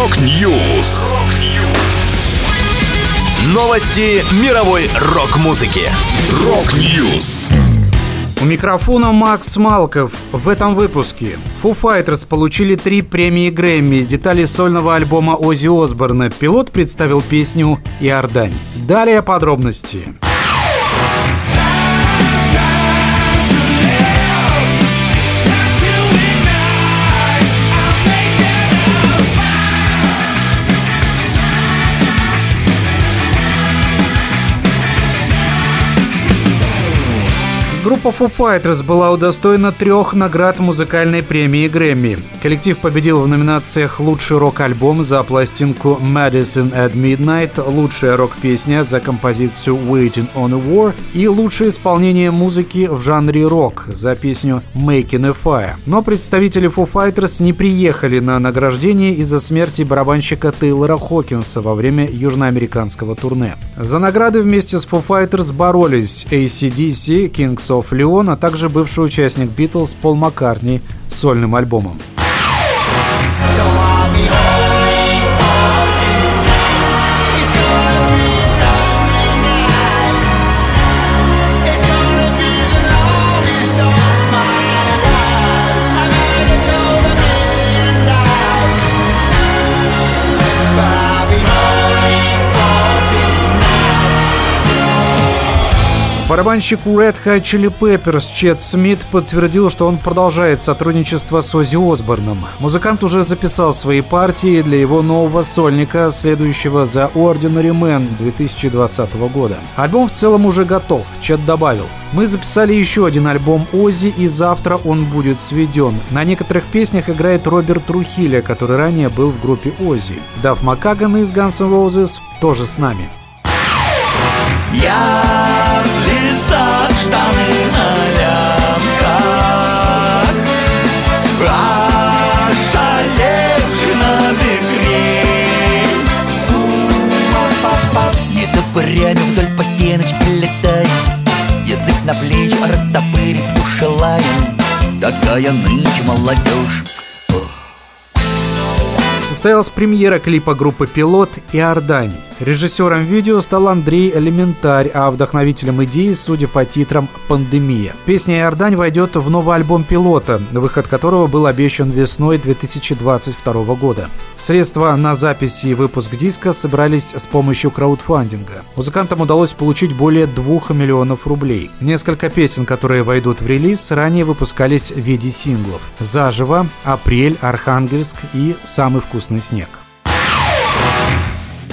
Rock News. Новости мировой рок-музыки. Rock News. У микрофона Макс Малков. В этом выпуске Foo Fighters получили три премии Грэмми, детали сольного альбома Оззи Осборна. Пилот представил песню «Иордань». Далее подробности. Подробности. Группа Foo Fighters была удостоена трех наград музыкальной премии Грэмми. Коллектив победил в номинациях «Лучший рок-альбом» за пластинку «Medicine at Midnight», «Лучшая рок-песня» за композицию «Waiting on a War» и «Лучшее исполнение музыки в жанре рок» за песню «Making a Fire». Но представители Foo Fighters не приехали на награждение из-за смерти барабанщика Тейлора Хокинса во время южноамериканского турне. За награды вместе с Foo Fighters боролись ACDC, Kings of Leon, а также бывший участник Битлз Пол Маккартни с сольным альбомом. Барабанщик Red Hot Chili Peppers Чет Смит подтвердил, что он продолжает сотрудничество с Оззи Осборном. Музыкант уже записал свои партии для его нового сольника, следующего за Ordinary Man 2020 года. Альбом в целом уже готов, Чет добавил. Мы записали еще один альбом Оззи, и завтра он будет сведен. На некоторых песнях играет Роберт Трухиля, который ранее был в группе Оззи. Дав Макаган из Guns N' Roses тоже с нами. Я слезат штаны на лямках Ошалевший над игре Не топырями вдоль по стеночке летаем Язык на плечи растопырив уши лаем. Такая нынче молодежь. Состоялась премьера клипа группы «Пилот» и «Ордань». Режиссером видео стал Андрей Элементарь, а вдохновителем идеи, судя по титрам, «Пандемия». Песня «Иордань» войдет в новый альбом «Пилота», выход которого был обещан весной 2022 года. Средства на запись и выпуск диска собрались с помощью краудфандинга. Музыкантам удалось получить более 2 миллионов рублей. Несколько песен, которые войдут в релиз, ранее выпускались в виде синглов. «Заживо», «Апрель», «Архангельск» и «Самый вкусный снег».